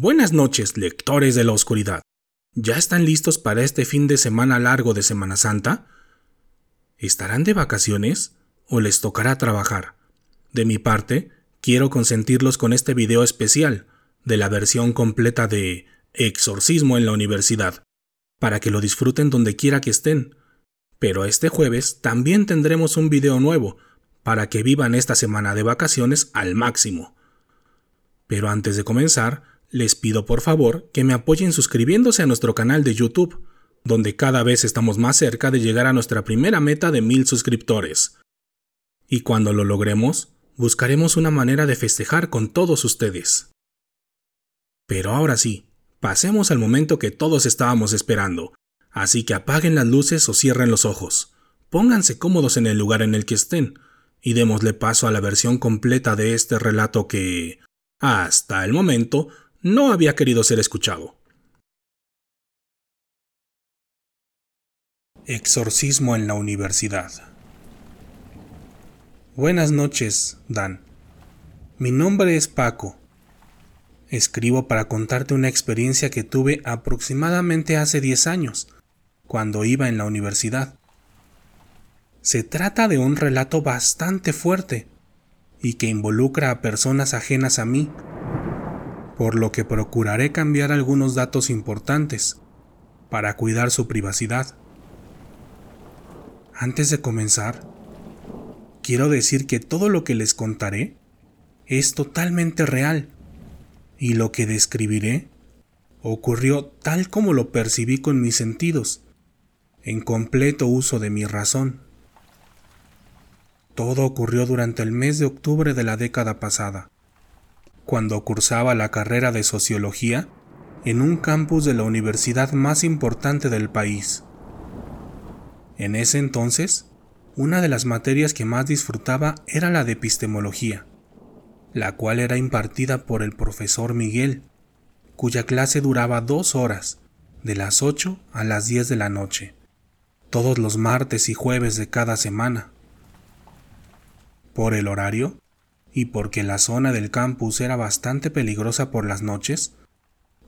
Buenas noches, lectores de la oscuridad. ¿Ya están listos para este fin de semana largo de Semana Santa? ¿Estarán de vacaciones o les tocará trabajar? De mi parte, quiero consentirlos con este video especial de la versión completa de Exorcismo en la Universidad, para que lo disfruten donde quiera que estén. Pero este jueves también tendremos un video nuevo, para que vivan esta semana de vacaciones al máximo. Pero antes de comenzar, les pido por favor que me apoyen suscribiéndose a nuestro canal de YouTube, donde cada vez estamos más cerca de llegar a nuestra primera meta de mil suscriptores. Y cuando lo logremos, buscaremos una manera de festejar con todos ustedes. Pero ahora sí, pasemos al momento que todos estábamos esperando, así que apaguen las luces o cierren los ojos, pónganse cómodos en el lugar en el que estén, y démosle paso a la versión completa de este relato que, hasta el momento, no había querido ser escuchado. Exorcismo en la universidad. Buenas noches, Dan. Mi nombre es Paco. Escribo para contarte una experiencia que tuve aproximadamente hace 10 años, cuando iba en la universidad. Se trata de un relato bastante fuerte y que involucra a personas ajenas a mí, por lo que procuraré cambiar algunos datos importantes para cuidar su privacidad. Antes de comenzar, quiero decir que todo lo que les contaré es totalmente real y lo que describiré ocurrió tal como lo percibí con mis sentidos, en completo uso de mi razón. Todo ocurrió durante el mes de octubre de la década pasada, cuando cursaba la carrera de sociología en un campus de la universidad más importante del país. En ese entonces, una de las materias que más disfrutaba era la de epistemología, la cual era impartida por el profesor Miguel, cuya clase duraba dos horas, de las 8 a las 10 de la noche, todos los martes y jueves de cada semana. Por el horario, y porque la zona del campus era bastante peligrosa por las noches,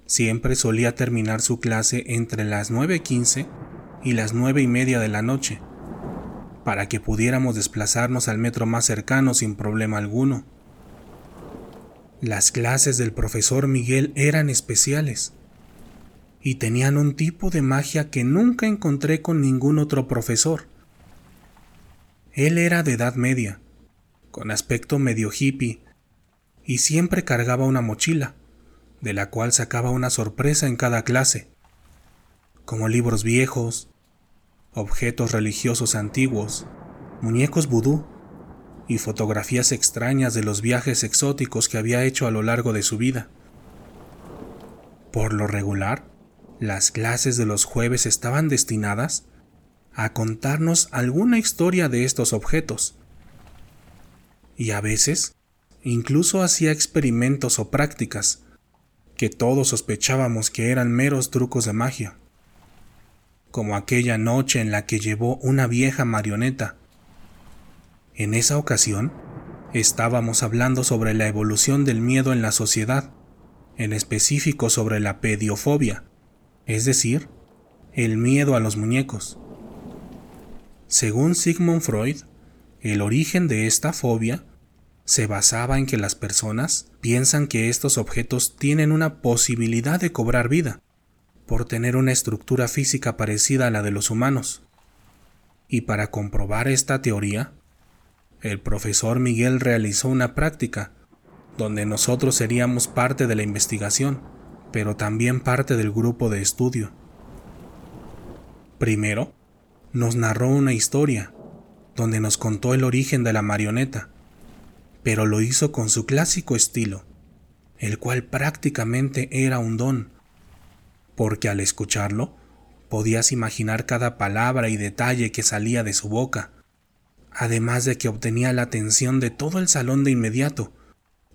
siempre solía terminar su clase entre las 9.15 y las nueve y media de la noche, para que pudiéramos desplazarnos al metro más cercano sin problema alguno. Las clases del profesor Miguel eran especiales y tenían un tipo de magia que nunca encontré con ningún otro profesor. Él era de edad media, con aspecto medio hippie, y siempre cargaba una mochila, de la cual sacaba una sorpresa en cada clase, como libros viejos, objetos religiosos antiguos, muñecos vudú y fotografías extrañas de los viajes exóticos que había hecho a lo largo de su vida. Por lo regular, las clases de los jueves estaban destinadas a contarnos alguna historia de estos objetos. Y a veces, incluso hacía experimentos o prácticas que todos sospechábamos que eran meros trucos de magia como aquella noche en la que llevó una vieja marioneta. En esa ocasión, estábamos hablando sobre la evolución del miedo en la sociedad, en específico sobre la pediofobia, es decir, el miedo a los muñecos. Según Sigmund Freud, el origen de esta fobia se basaba en que las personas piensan que estos objetos tienen una posibilidad de cobrar vida, por tener una estructura física parecida a la de los humanos. Y para comprobar esta teoría, el profesor Miguel realizó una práctica donde nosotros seríamos parte de la investigación, pero también parte del grupo de estudio. Primero, nos narró una historia, donde nos contó el origen de la marioneta, pero lo hizo con su clásico estilo, el cual prácticamente era un don, porque al escucharlo podías imaginar cada palabra y detalle que salía de su boca, además de que obtenía la atención de todo el salón de inmediato,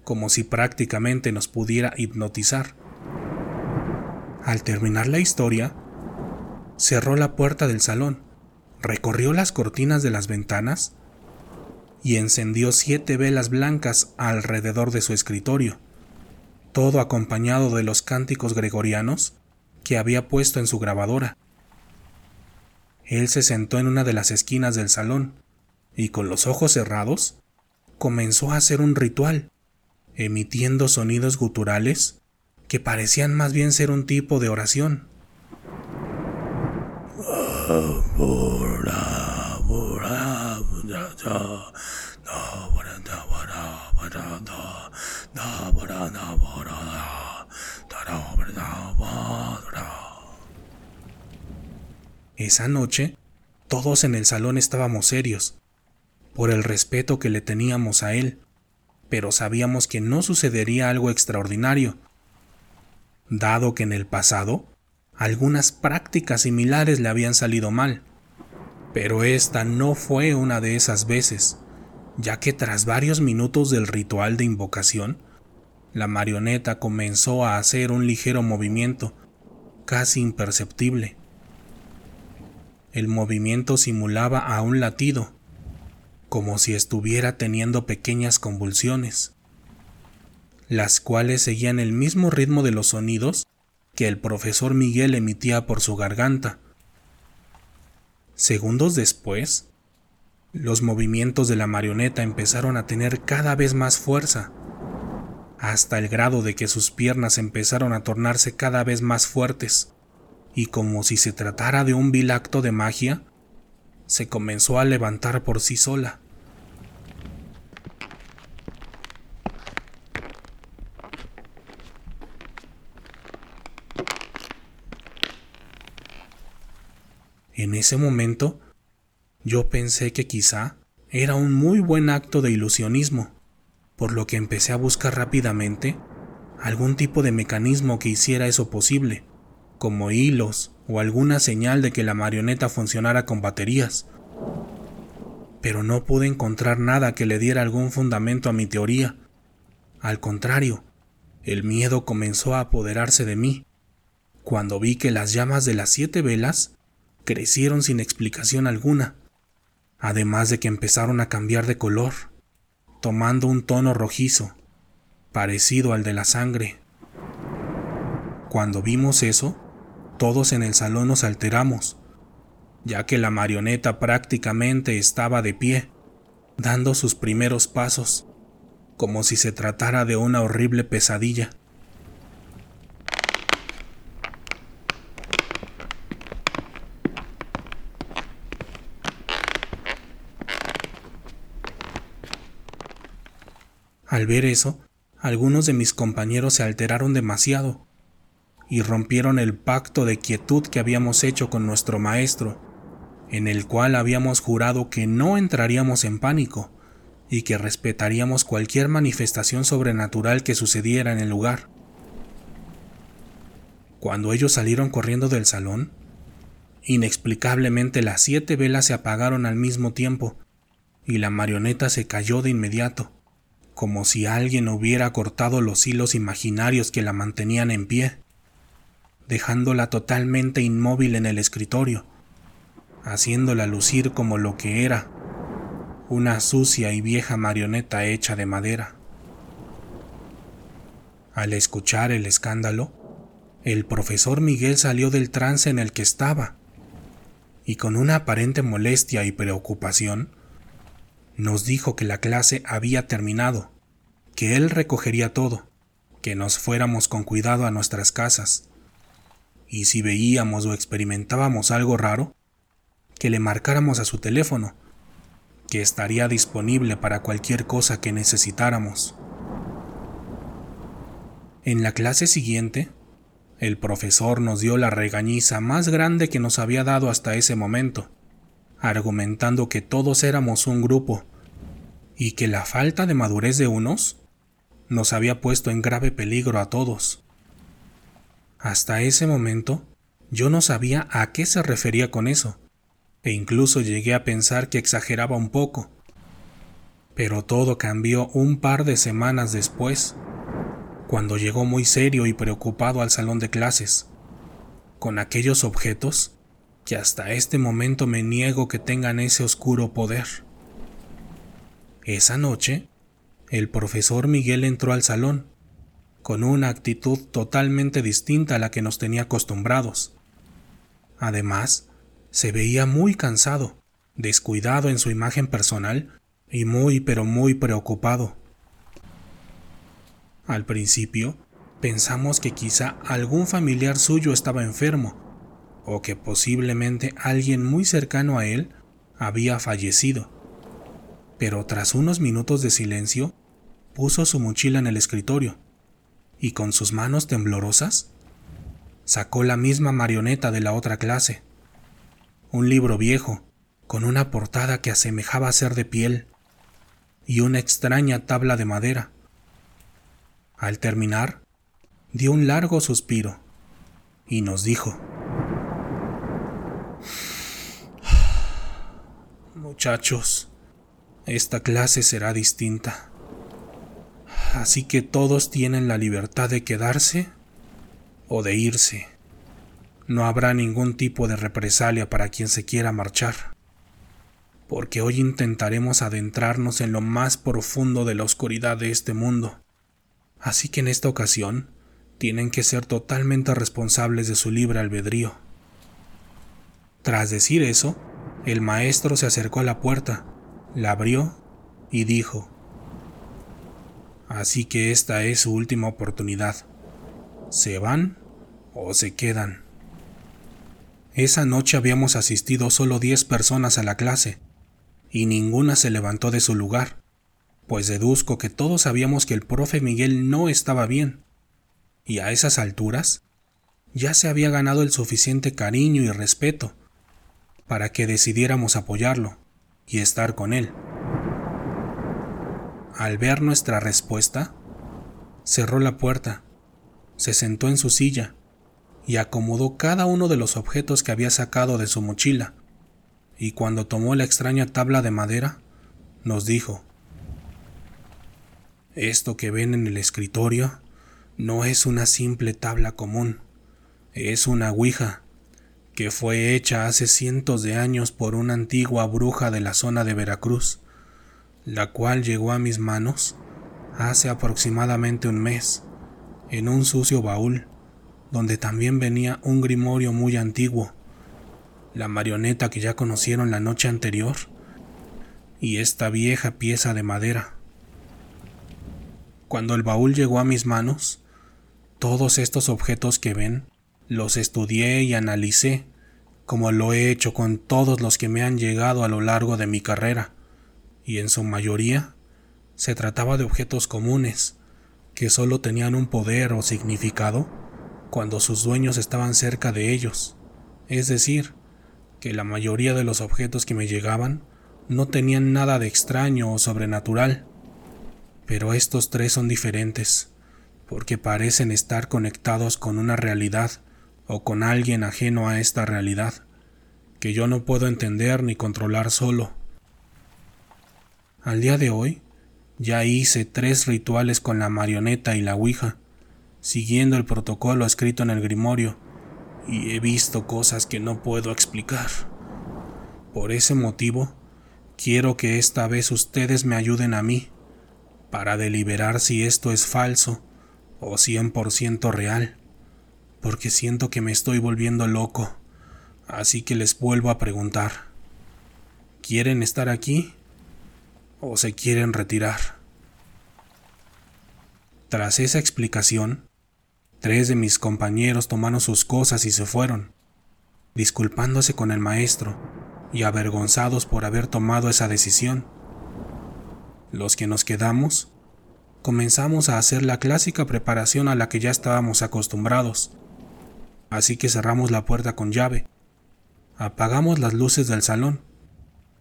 como si prácticamente nos pudiera hipnotizar. Al terminar la historia, cerró la puerta del salón, recorrió las cortinas de las ventanas y encendió siete velas blancas alrededor de su escritorio, todo acompañado de los cánticos gregorianos que había puesto en su grabadora. Él se sentó en una de las esquinas del salón y con los ojos cerrados comenzó a hacer un ritual, emitiendo sonidos guturales que parecían más bien ser un tipo de oración. Esa noche, todos en el salón estábamos serios, por el respeto que le teníamos a él, pero sabíamos que no sucedería algo extraordinario, dado que en el pasado algunas prácticas similares le habían salido mal. Pero esta no fue una de esas veces, ya que tras varios minutos del ritual de invocación, la marioneta comenzó a hacer un ligero movimiento, casi imperceptible. El movimiento simulaba a un latido, como si estuviera teniendo pequeñas convulsiones, las cuales seguían el mismo ritmo de los sonidos que el profesor Miguel emitía por su garganta. Segundos después, los movimientos de la marioneta empezaron a tener cada vez más fuerza, hasta el grado de que sus piernas empezaron a tornarse cada vez más fuertes y como si se tratara de un vil acto de magia, se comenzó a levantar por sí sola. En ese momento, yo pensé que quizá era un muy buen acto de ilusionismo, por lo que empecé a buscar rápidamente algún tipo de mecanismo que hiciera eso posible como hilos o alguna señal de que la marioneta funcionara con baterías. Pero no pude encontrar nada que le diera algún fundamento a mi teoría. Al contrario, el miedo comenzó a apoderarse de mí, cuando vi que las llamas de las siete velas crecieron sin explicación alguna, además de que empezaron a cambiar de color, tomando un tono rojizo, parecido al de la sangre. Cuando vimos eso, todos en el salón nos alteramos, ya que la marioneta prácticamente estaba de pie, dando sus primeros pasos, como si se tratara de una horrible pesadilla. Al ver eso, algunos de mis compañeros se alteraron demasiado y rompieron el pacto de quietud que habíamos hecho con nuestro maestro, en el cual habíamos jurado que no entraríamos en pánico y que respetaríamos cualquier manifestación sobrenatural que sucediera en el lugar. Cuando ellos salieron corriendo del salón, inexplicablemente las siete velas se apagaron al mismo tiempo y la marioneta se cayó de inmediato, como si alguien hubiera cortado los hilos imaginarios que la mantenían en pie dejándola totalmente inmóvil en el escritorio, haciéndola lucir como lo que era, una sucia y vieja marioneta hecha de madera. Al escuchar el escándalo, el profesor Miguel salió del trance en el que estaba, y con una aparente molestia y preocupación, nos dijo que la clase había terminado, que él recogería todo, que nos fuéramos con cuidado a nuestras casas, y si veíamos o experimentábamos algo raro, que le marcáramos a su teléfono, que estaría disponible para cualquier cosa que necesitáramos. En la clase siguiente, el profesor nos dio la regañiza más grande que nos había dado hasta ese momento, argumentando que todos éramos un grupo y que la falta de madurez de unos nos había puesto en grave peligro a todos. Hasta ese momento, yo no sabía a qué se refería con eso, e incluso llegué a pensar que exageraba un poco. Pero todo cambió un par de semanas después, cuando llegó muy serio y preocupado al salón de clases, con aquellos objetos que hasta este momento me niego que tengan ese oscuro poder. Esa noche, el profesor Miguel entró al salón con una actitud totalmente distinta a la que nos tenía acostumbrados. Además, se veía muy cansado, descuidado en su imagen personal y muy pero muy preocupado. Al principio, pensamos que quizá algún familiar suyo estaba enfermo, o que posiblemente alguien muy cercano a él había fallecido. Pero tras unos minutos de silencio, puso su mochila en el escritorio y con sus manos temblorosas sacó la misma marioneta de la otra clase, un libro viejo con una portada que asemejaba ser de piel y una extraña tabla de madera. Al terminar, dio un largo suspiro y nos dijo, Muchachos, esta clase será distinta. Así que todos tienen la libertad de quedarse o de irse. No habrá ningún tipo de represalia para quien se quiera marchar, porque hoy intentaremos adentrarnos en lo más profundo de la oscuridad de este mundo. Así que en esta ocasión tienen que ser totalmente responsables de su libre albedrío. Tras decir eso, el maestro se acercó a la puerta, la abrió y dijo, Así que esta es su última oportunidad. ¿Se van o se quedan? Esa noche habíamos asistido solo 10 personas a la clase, y ninguna se levantó de su lugar, pues deduzco que todos sabíamos que el profe Miguel no estaba bien, y a esas alturas ya se había ganado el suficiente cariño y respeto para que decidiéramos apoyarlo y estar con él. Al ver nuestra respuesta, cerró la puerta, se sentó en su silla y acomodó cada uno de los objetos que había sacado de su mochila, y cuando tomó la extraña tabla de madera, nos dijo, Esto que ven en el escritorio no es una simple tabla común, es una ouija que fue hecha hace cientos de años por una antigua bruja de la zona de Veracruz, la cual llegó a mis manos hace aproximadamente un mes, en un sucio baúl, donde también venía un grimorio muy antiguo, la marioneta que ya conocieron la noche anterior, y esta vieja pieza de madera. Cuando el baúl llegó a mis manos, todos estos objetos que ven los estudié y analicé, como lo he hecho con todos los que me han llegado a lo largo de mi carrera, y en su mayoría se trataba de objetos comunes, que solo tenían un poder o significado cuando sus dueños estaban cerca de ellos, es decir, que la mayoría de los objetos que me llegaban no tenían nada de extraño o sobrenatural, pero estos tres son diferentes, porque parecen estar conectados con una realidad o con alguien ajeno a esta realidad, que yo no puedo entender ni controlar solo. Al día de hoy, ya hice tres rituales con la marioneta y la Ouija, siguiendo el protocolo escrito en el Grimorio, y he visto cosas que no puedo explicar. Por ese motivo, quiero que esta vez ustedes me ayuden a mí, para deliberar si esto es falso o 100% real porque siento que me estoy volviendo loco. Así que les vuelvo a preguntar. ¿Quieren estar aquí o se quieren retirar? Tras esa explicación, tres de mis compañeros tomaron sus cosas y se fueron, disculpándose con el maestro y avergonzados por haber tomado esa decisión. Los que nos quedamos comenzamos a hacer la clásica preparación a la que ya estábamos acostumbrados así que cerramos la puerta con llave, apagamos las luces del salón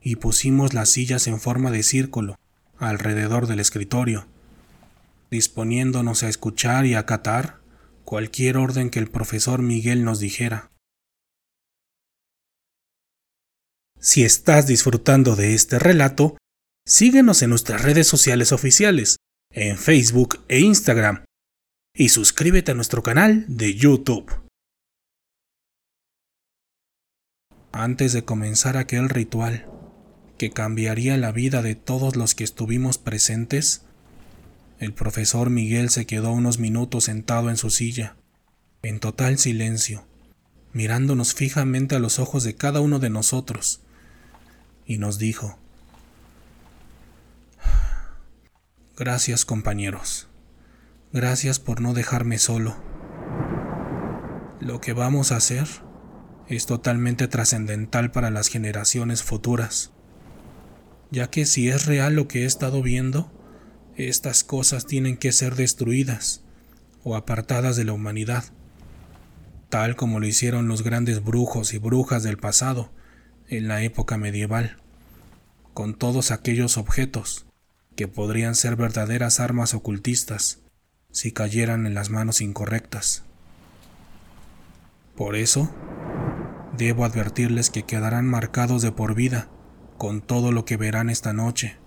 y pusimos las sillas en forma de círculo alrededor del escritorio, disponiéndonos a escuchar y acatar cualquier orden que el profesor Miguel nos dijera. Si estás disfrutando de este relato, síguenos en nuestras redes sociales oficiales, en Facebook e Instagram, y suscríbete a nuestro canal de YouTube. Antes de comenzar aquel ritual que cambiaría la vida de todos los que estuvimos presentes, el profesor Miguel se quedó unos minutos sentado en su silla, en total silencio, mirándonos fijamente a los ojos de cada uno de nosotros, y nos dijo, Gracias compañeros, gracias por no dejarme solo. Lo que vamos a hacer es totalmente trascendental para las generaciones futuras, ya que si es real lo que he estado viendo, estas cosas tienen que ser destruidas o apartadas de la humanidad, tal como lo hicieron los grandes brujos y brujas del pasado en la época medieval, con todos aquellos objetos que podrían ser verdaderas armas ocultistas si cayeran en las manos incorrectas. Por eso, debo advertirles que quedarán marcados de por vida con todo lo que verán esta noche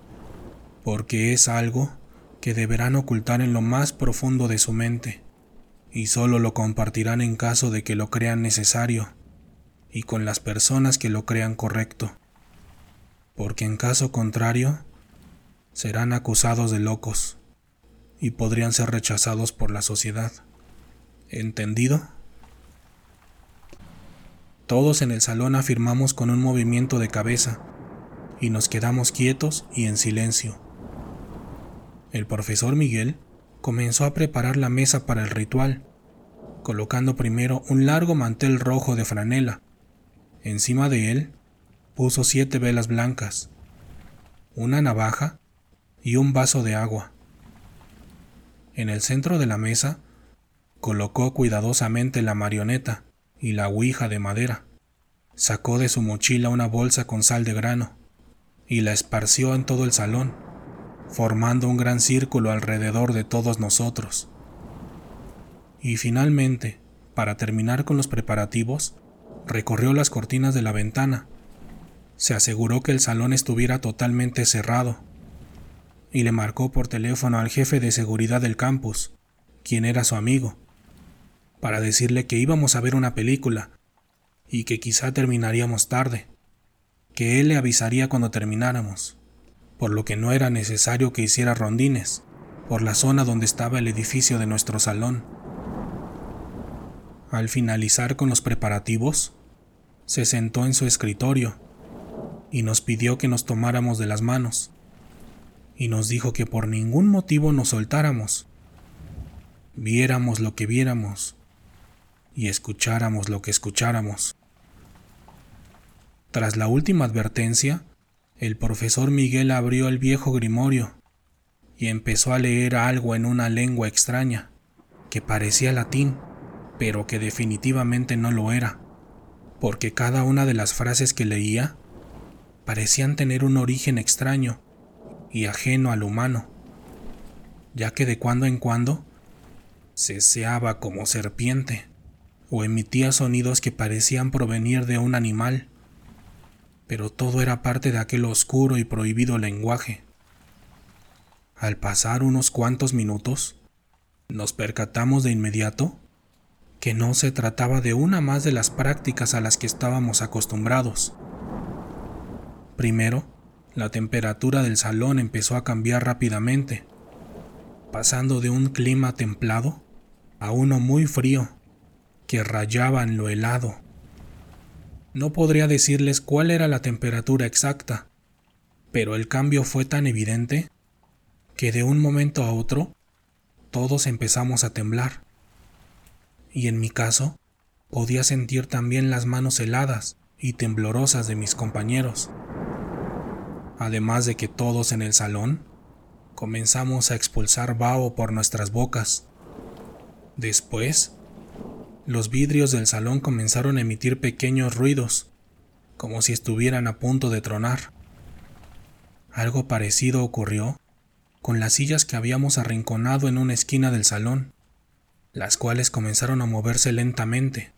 porque es algo que deberán ocultar en lo más profundo de su mente, y solo lo compartirán en caso de que lo crean necesario, y con las personas que lo crean correcto, porque en caso contrario, serán acusados de locos, y podrían ser rechazados por la sociedad. ¿Entendido? Todos en el salón afirmamos con un movimiento de cabeza, y nos quedamos quietos y en silencio el profesor Miguel comenzó a preparar la mesa para el ritual, colocando primero un largo mantel rojo de franela. Encima de él puso siete velas blancas, una navaja y un vaso de agua. En el centro de la mesa colocó cuidadosamente la marioneta y la ouija de madera. Sacó de su mochila una bolsa con sal de grano y la esparció en todo el salón formando un gran círculo alrededor de todos nosotros. Y finalmente, para terminar con los preparativos, recorrió las cortinas de la ventana, se aseguró que el salón estuviera totalmente cerrado y le marcó por teléfono al jefe de seguridad del campus, quien era su amigo, para decirle que íbamos a ver una película y que quizá terminaríamos tarde, que él le avisaría cuando termináramos por lo que no era necesario que hiciera rondines por la zona donde estaba el edificio de nuestro salón. Al finalizar con los preparativos, se sentó en su escritorio y nos pidió que nos tomáramos de las manos y nos dijo que por ningún motivo nos soltáramos, viéramos lo que viéramos y escucháramos lo que escucháramos. Tras la última advertencia, el profesor Miguel abrió el viejo grimorio y empezó a leer algo en una lengua extraña, que parecía latín, pero que definitivamente no lo era, porque cada una de las frases que leía parecían tener un origen extraño y ajeno al humano, ya que de cuando en cuando ceseaba como serpiente o emitía sonidos que parecían provenir de un animal pero todo era parte de aquel oscuro y prohibido lenguaje. Al pasar unos cuantos minutos, nos percatamos de inmediato que no se trataba de una más de las prácticas a las que estábamos acostumbrados. Primero, la temperatura del salón empezó a cambiar rápidamente, pasando de un clima templado a uno muy frío, que rayaba en lo helado. No podría decirles cuál era la temperatura exacta, pero el cambio fue tan evidente que de un momento a otro todos empezamos a temblar. Y en mi caso, podía sentir también las manos heladas y temblorosas de mis compañeros. Además de que todos en el salón comenzamos a expulsar vaho por nuestras bocas. Después, los vidrios del salón comenzaron a emitir pequeños ruidos, como si estuvieran a punto de tronar. Algo parecido ocurrió con las sillas que habíamos arrinconado en una esquina del salón, las cuales comenzaron a moverse lentamente.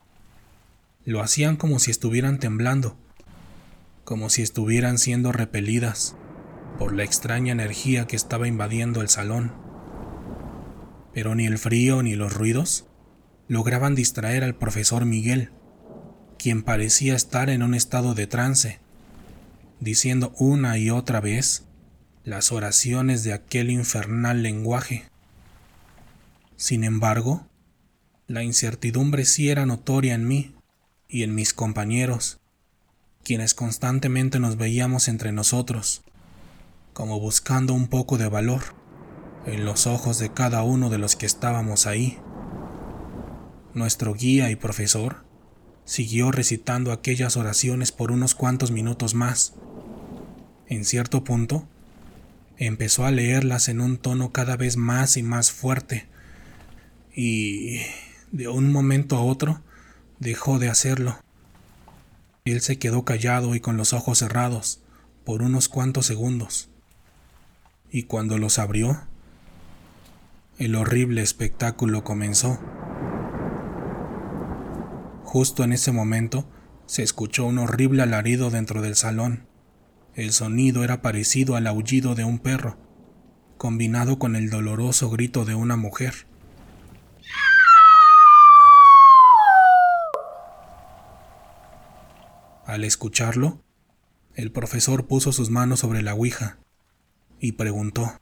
Lo hacían como si estuvieran temblando, como si estuvieran siendo repelidas por la extraña energía que estaba invadiendo el salón. Pero ni el frío ni los ruidos lograban distraer al profesor Miguel, quien parecía estar en un estado de trance, diciendo una y otra vez las oraciones de aquel infernal lenguaje. Sin embargo, la incertidumbre sí era notoria en mí y en mis compañeros, quienes constantemente nos veíamos entre nosotros, como buscando un poco de valor en los ojos de cada uno de los que estábamos ahí. Nuestro guía y profesor siguió recitando aquellas oraciones por unos cuantos minutos más. En cierto punto, empezó a leerlas en un tono cada vez más y más fuerte, y de un momento a otro dejó de hacerlo. Él se quedó callado y con los ojos cerrados por unos cuantos segundos, y cuando los abrió, el horrible espectáculo comenzó. Justo en ese momento se escuchó un horrible alarido dentro del salón. El sonido era parecido al aullido de un perro, combinado con el doloroso grito de una mujer. Al escucharlo, el profesor puso sus manos sobre la ouija y preguntó,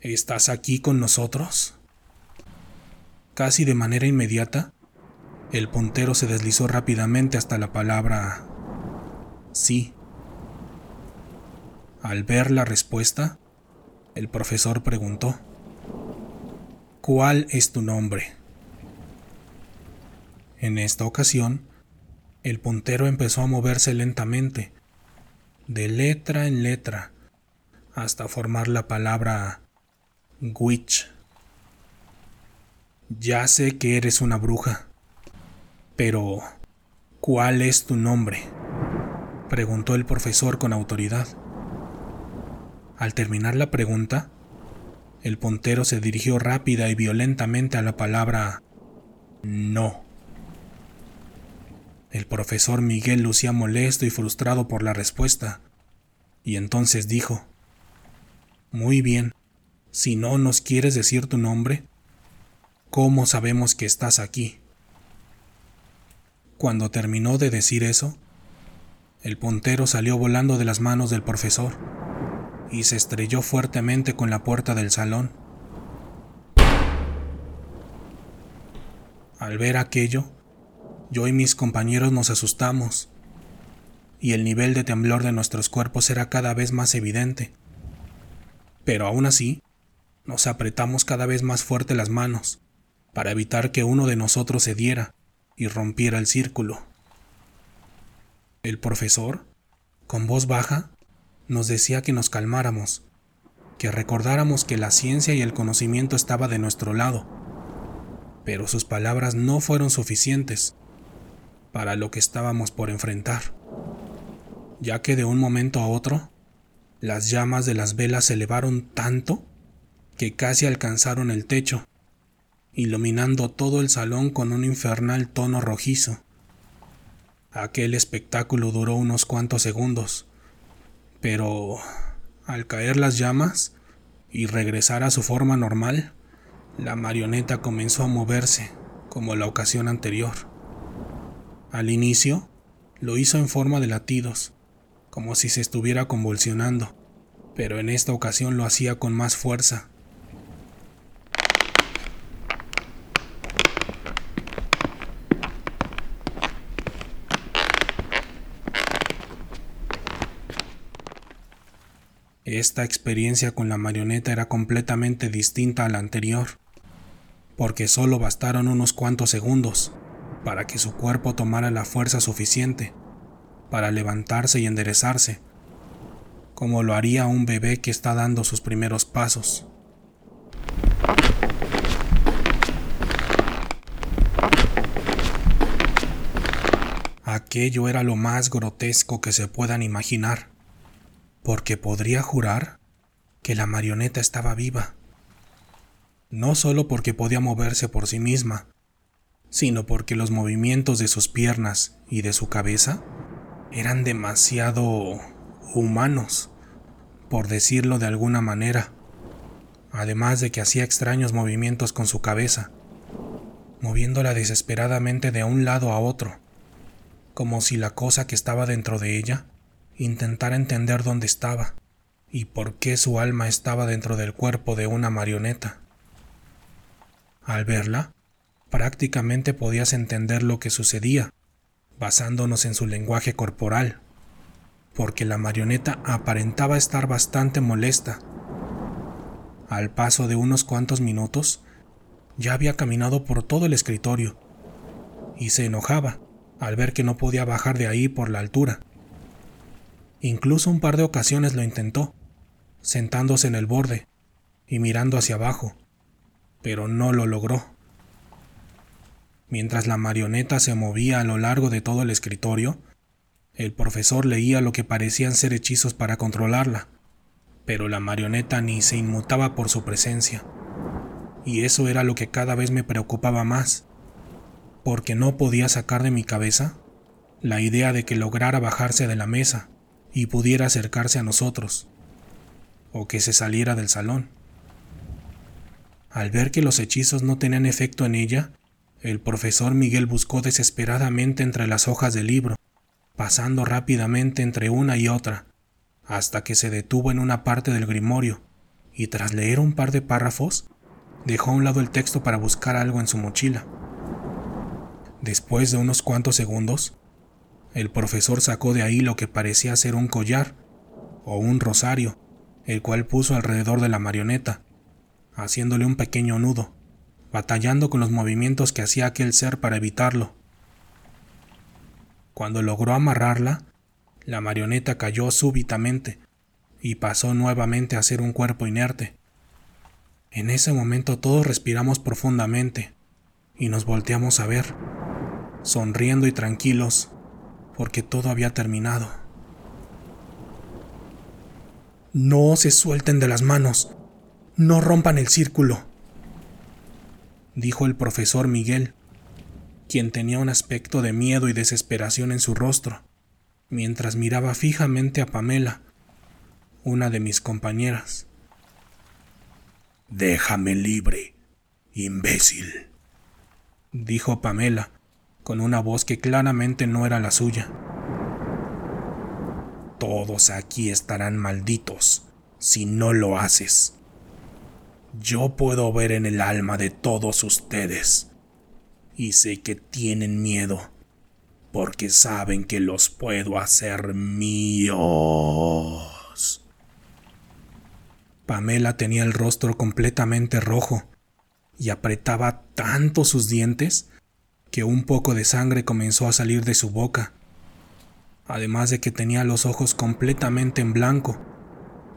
¿Estás aquí con nosotros? Casi de manera inmediata, el puntero se deslizó rápidamente hasta la palabra sí. Al ver la respuesta, el profesor preguntó, ¿Cuál es tu nombre? En esta ocasión, el puntero empezó a moverse lentamente, de letra en letra, hasta formar la palabra witch. Ya sé que eres una bruja, pero, ¿cuál es tu nombre? preguntó el profesor con autoridad. Al terminar la pregunta, el puntero se dirigió rápida y violentamente a la palabra no. El profesor Miguel lucía molesto y frustrado por la respuesta, y entonces dijo, Muy bien, si no nos quieres decir tu nombre, ¿cómo sabemos que estás aquí? Cuando terminó de decir eso, el puntero salió volando de las manos del profesor y se estrelló fuertemente con la puerta del salón. Al ver aquello, yo y mis compañeros nos asustamos y el nivel de temblor de nuestros cuerpos era cada vez más evidente. Pero aún así, nos apretamos cada vez más fuerte las manos para evitar que uno de nosotros se diera y rompiera el círculo. El profesor, con voz baja, nos decía que nos calmáramos, que recordáramos que la ciencia y el conocimiento estaba de nuestro lado, pero sus palabras no fueron suficientes para lo que estábamos por enfrentar, ya que de un momento a otro, las llamas de las velas se elevaron tanto que casi alcanzaron el techo iluminando todo el salón con un infernal tono rojizo. Aquel espectáculo duró unos cuantos segundos, pero al caer las llamas y regresar a su forma normal, la marioneta comenzó a moverse como la ocasión anterior. Al inicio, lo hizo en forma de latidos, como si se estuviera convulsionando, pero en esta ocasión lo hacía con más fuerza Esta experiencia con la marioneta era completamente distinta a la anterior, porque solo bastaron unos cuantos segundos para que su cuerpo tomara la fuerza suficiente para levantarse y enderezarse, como lo haría un bebé que está dando sus primeros pasos. Aquello era lo más grotesco que se puedan imaginar porque podría jurar que la marioneta estaba viva. No solo porque podía moverse por sí misma, sino porque los movimientos de sus piernas y de su cabeza eran demasiado humanos, por decirlo de alguna manera, además de que hacía extraños movimientos con su cabeza, moviéndola desesperadamente de un lado a otro, como si la cosa que estaba dentro de ella intentara entender dónde estaba y por qué su alma estaba dentro del cuerpo de una marioneta. Al verla, prácticamente podías entender lo que sucedía, basándonos en su lenguaje corporal, porque la marioneta aparentaba estar bastante molesta. Al paso de unos cuantos minutos, ya había caminado por todo el escritorio y se enojaba al ver que no podía bajar de ahí por la altura. Incluso un par de ocasiones lo intentó, sentándose en el borde y mirando hacia abajo, pero no lo logró. Mientras la marioneta se movía a lo largo de todo el escritorio, el profesor leía lo que parecían ser hechizos para controlarla, pero la marioneta ni se inmutaba por su presencia. Y eso era lo que cada vez me preocupaba más, porque no podía sacar de mi cabeza la idea de que lograra bajarse de la mesa y pudiera acercarse a nosotros, o que se saliera del salón. Al ver que los hechizos no tenían efecto en ella, el profesor Miguel buscó desesperadamente entre las hojas del libro pasando rápidamente entre una y otra, hasta que se detuvo en una parte del grimorio, y tras leer un par de párrafos, dejó a un lado el texto para buscar algo en su mochila. Después de unos cuantos segundos, el profesor sacó de ahí lo que parecía ser un collar o un rosario, el cual puso alrededor de la marioneta, haciéndole un pequeño nudo, batallando con los movimientos que hacía aquel ser para evitarlo. Cuando logró amarrarla, la marioneta cayó súbitamente y pasó nuevamente a ser un cuerpo inerte. En ese momento todos respiramos profundamente y nos volteamos a ver, sonriendo y tranquilos, porque todo había terminado. No se suelten de las manos, no rompan el círculo, dijo el profesor Miguel, quien tenía un aspecto de miedo y desesperación en su rostro, mientras miraba fijamente a Pamela, una de mis compañeras. Déjame libre, imbécil, dijo Pamela, con una voz que claramente no era la suya. Todos aquí estarán malditos si no lo haces. Yo puedo ver en el alma de todos ustedes y sé que tienen miedo porque saben que los puedo hacer míos. Pamela tenía el rostro completamente rojo y apretaba tanto sus dientes que un poco de sangre comenzó a salir de su boca, además de que tenía los ojos completamente en blanco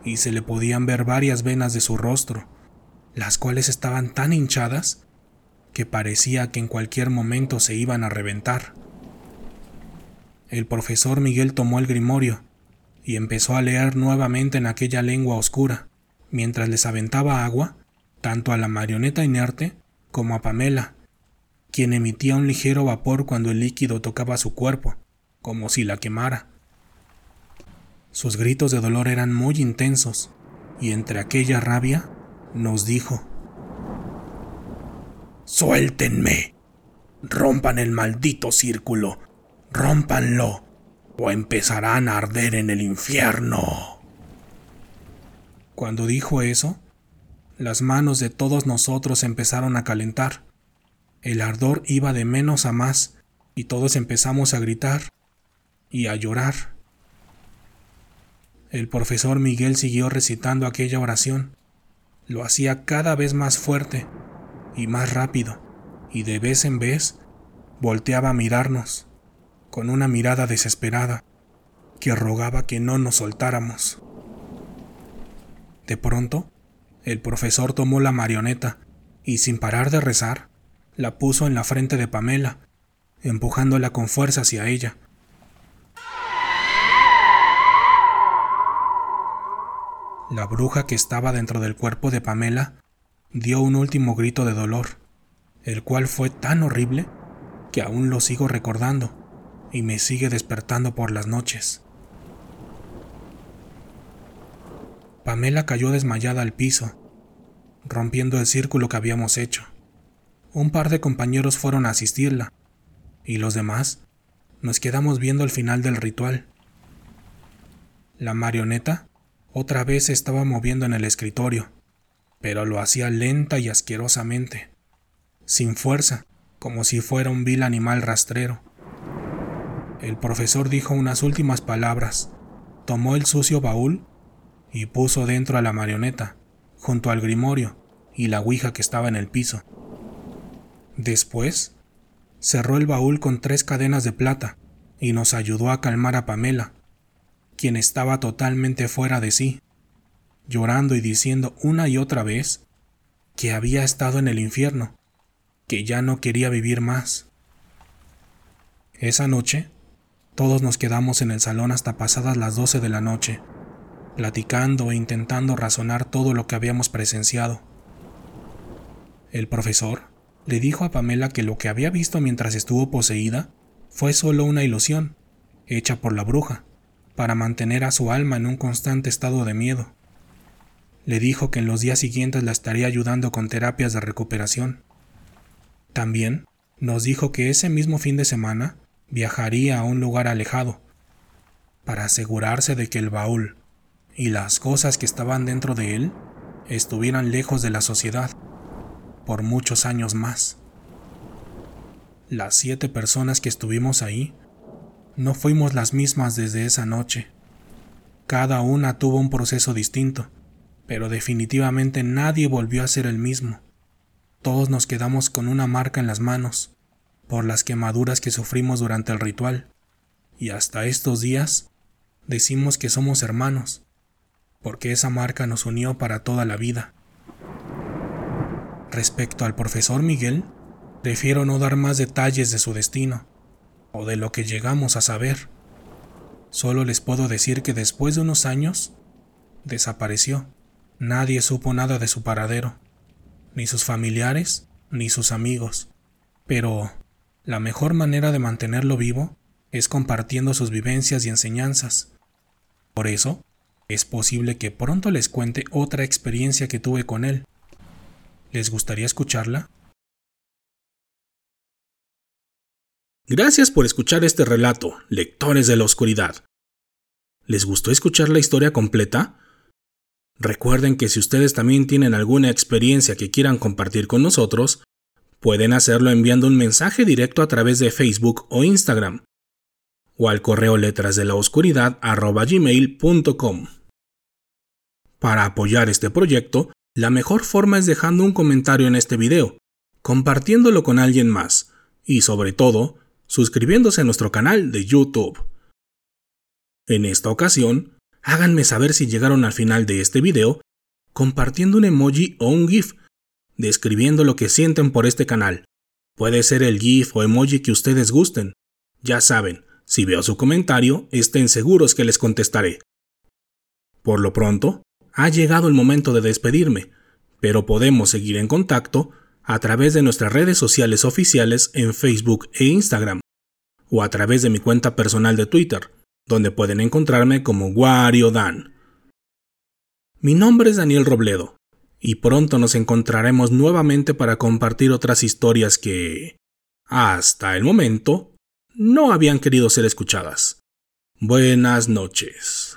y se le podían ver varias venas de su rostro, las cuales estaban tan hinchadas que parecía que en cualquier momento se iban a reventar. El profesor Miguel tomó el grimorio y empezó a leer nuevamente en aquella lengua oscura, mientras les aventaba agua, tanto a la marioneta inerte como a Pamela, quien emitía un ligero vapor cuando el líquido tocaba su cuerpo, como si la quemara. Sus gritos de dolor eran muy intensos, y entre aquella rabia nos dijo, Suéltenme. Rompan el maldito círculo. Rómpanlo. O empezarán a arder en el infierno. Cuando dijo eso, las manos de todos nosotros empezaron a calentar. El ardor iba de menos a más y todos empezamos a gritar y a llorar. El profesor Miguel siguió recitando aquella oración. Lo hacía cada vez más fuerte y más rápido, y de vez en vez volteaba a mirarnos, con una mirada desesperada, que rogaba que no nos soltáramos. De pronto, el profesor tomó la marioneta y sin parar de rezar, la puso en la frente de Pamela, empujándola con fuerza hacia ella. La bruja que estaba dentro del cuerpo de Pamela dio un último grito de dolor, el cual fue tan horrible que aún lo sigo recordando y me sigue despertando por las noches. Pamela cayó desmayada al piso, rompiendo el círculo que habíamos hecho. Un par de compañeros fueron a asistirla, y los demás nos quedamos viendo el final del ritual. La marioneta otra vez se estaba moviendo en el escritorio, pero lo hacía lenta y asquerosamente, sin fuerza, como si fuera un vil animal rastrero. El profesor dijo unas últimas palabras, tomó el sucio baúl y puso dentro a la marioneta, junto al grimorio y la ouija que estaba en el piso. Después, cerró el baúl con tres cadenas de plata y nos ayudó a calmar a Pamela, quien estaba totalmente fuera de sí, llorando y diciendo una y otra vez que había estado en el infierno, que ya no quería vivir más. Esa noche, todos nos quedamos en el salón hasta pasadas las doce de la noche, platicando e intentando razonar todo lo que habíamos presenciado. El profesor le dijo a Pamela que lo que había visto mientras estuvo poseída fue solo una ilusión, hecha por la bruja, para mantener a su alma en un constante estado de miedo. Le dijo que en los días siguientes la estaría ayudando con terapias de recuperación. También nos dijo que ese mismo fin de semana viajaría a un lugar alejado, para asegurarse de que el baúl y las cosas que estaban dentro de él estuvieran lejos de la sociedad por muchos años más. Las siete personas que estuvimos ahí no fuimos las mismas desde esa noche. Cada una tuvo un proceso distinto, pero definitivamente nadie volvió a ser el mismo. Todos nos quedamos con una marca en las manos, por las quemaduras que sufrimos durante el ritual, y hasta estos días decimos que somos hermanos, porque esa marca nos unió para toda la vida. Respecto al profesor Miguel, Prefiero no dar más detalles de su destino, o de lo que llegamos a saber. Solo les puedo decir que después de unos años, desapareció. Nadie supo nada de su paradero, ni sus familiares, ni sus amigos. Pero la mejor manera de mantenerlo vivo es compartiendo sus vivencias y enseñanzas. Por eso, es posible que pronto les cuente otra experiencia que tuve con él. ¿Les gustaría escucharla? Gracias por escuchar este relato, lectores de la oscuridad. ¿Les gustó escuchar la historia completa? Recuerden que si ustedes también tienen alguna experiencia que quieran compartir con nosotros, pueden hacerlo enviando un mensaje directo a través de Facebook o Instagram o al correo letras de la oscuridad Para apoyar este proyecto, la mejor forma es dejando un comentario en este video, compartiéndolo con alguien más y sobre todo, suscribiéndose a nuestro canal de YouTube. En esta ocasión, háganme saber si llegaron al final de este video compartiendo un emoji o un GIF, describiendo lo que sienten por este canal. Puede ser el GIF o emoji que ustedes gusten. Ya saben, si veo su comentario, estén seguros que les contestaré. Por lo pronto, ha llegado el momento de despedirme, pero podemos seguir en contacto a través de nuestras redes sociales oficiales en Facebook e Instagram, o a través de mi cuenta personal de Twitter, donde pueden encontrarme como Wario Dan. Mi nombre es Daniel Robledo, y pronto nos encontraremos nuevamente para compartir otras historias que, hasta el momento, no habían querido ser escuchadas. Buenas noches.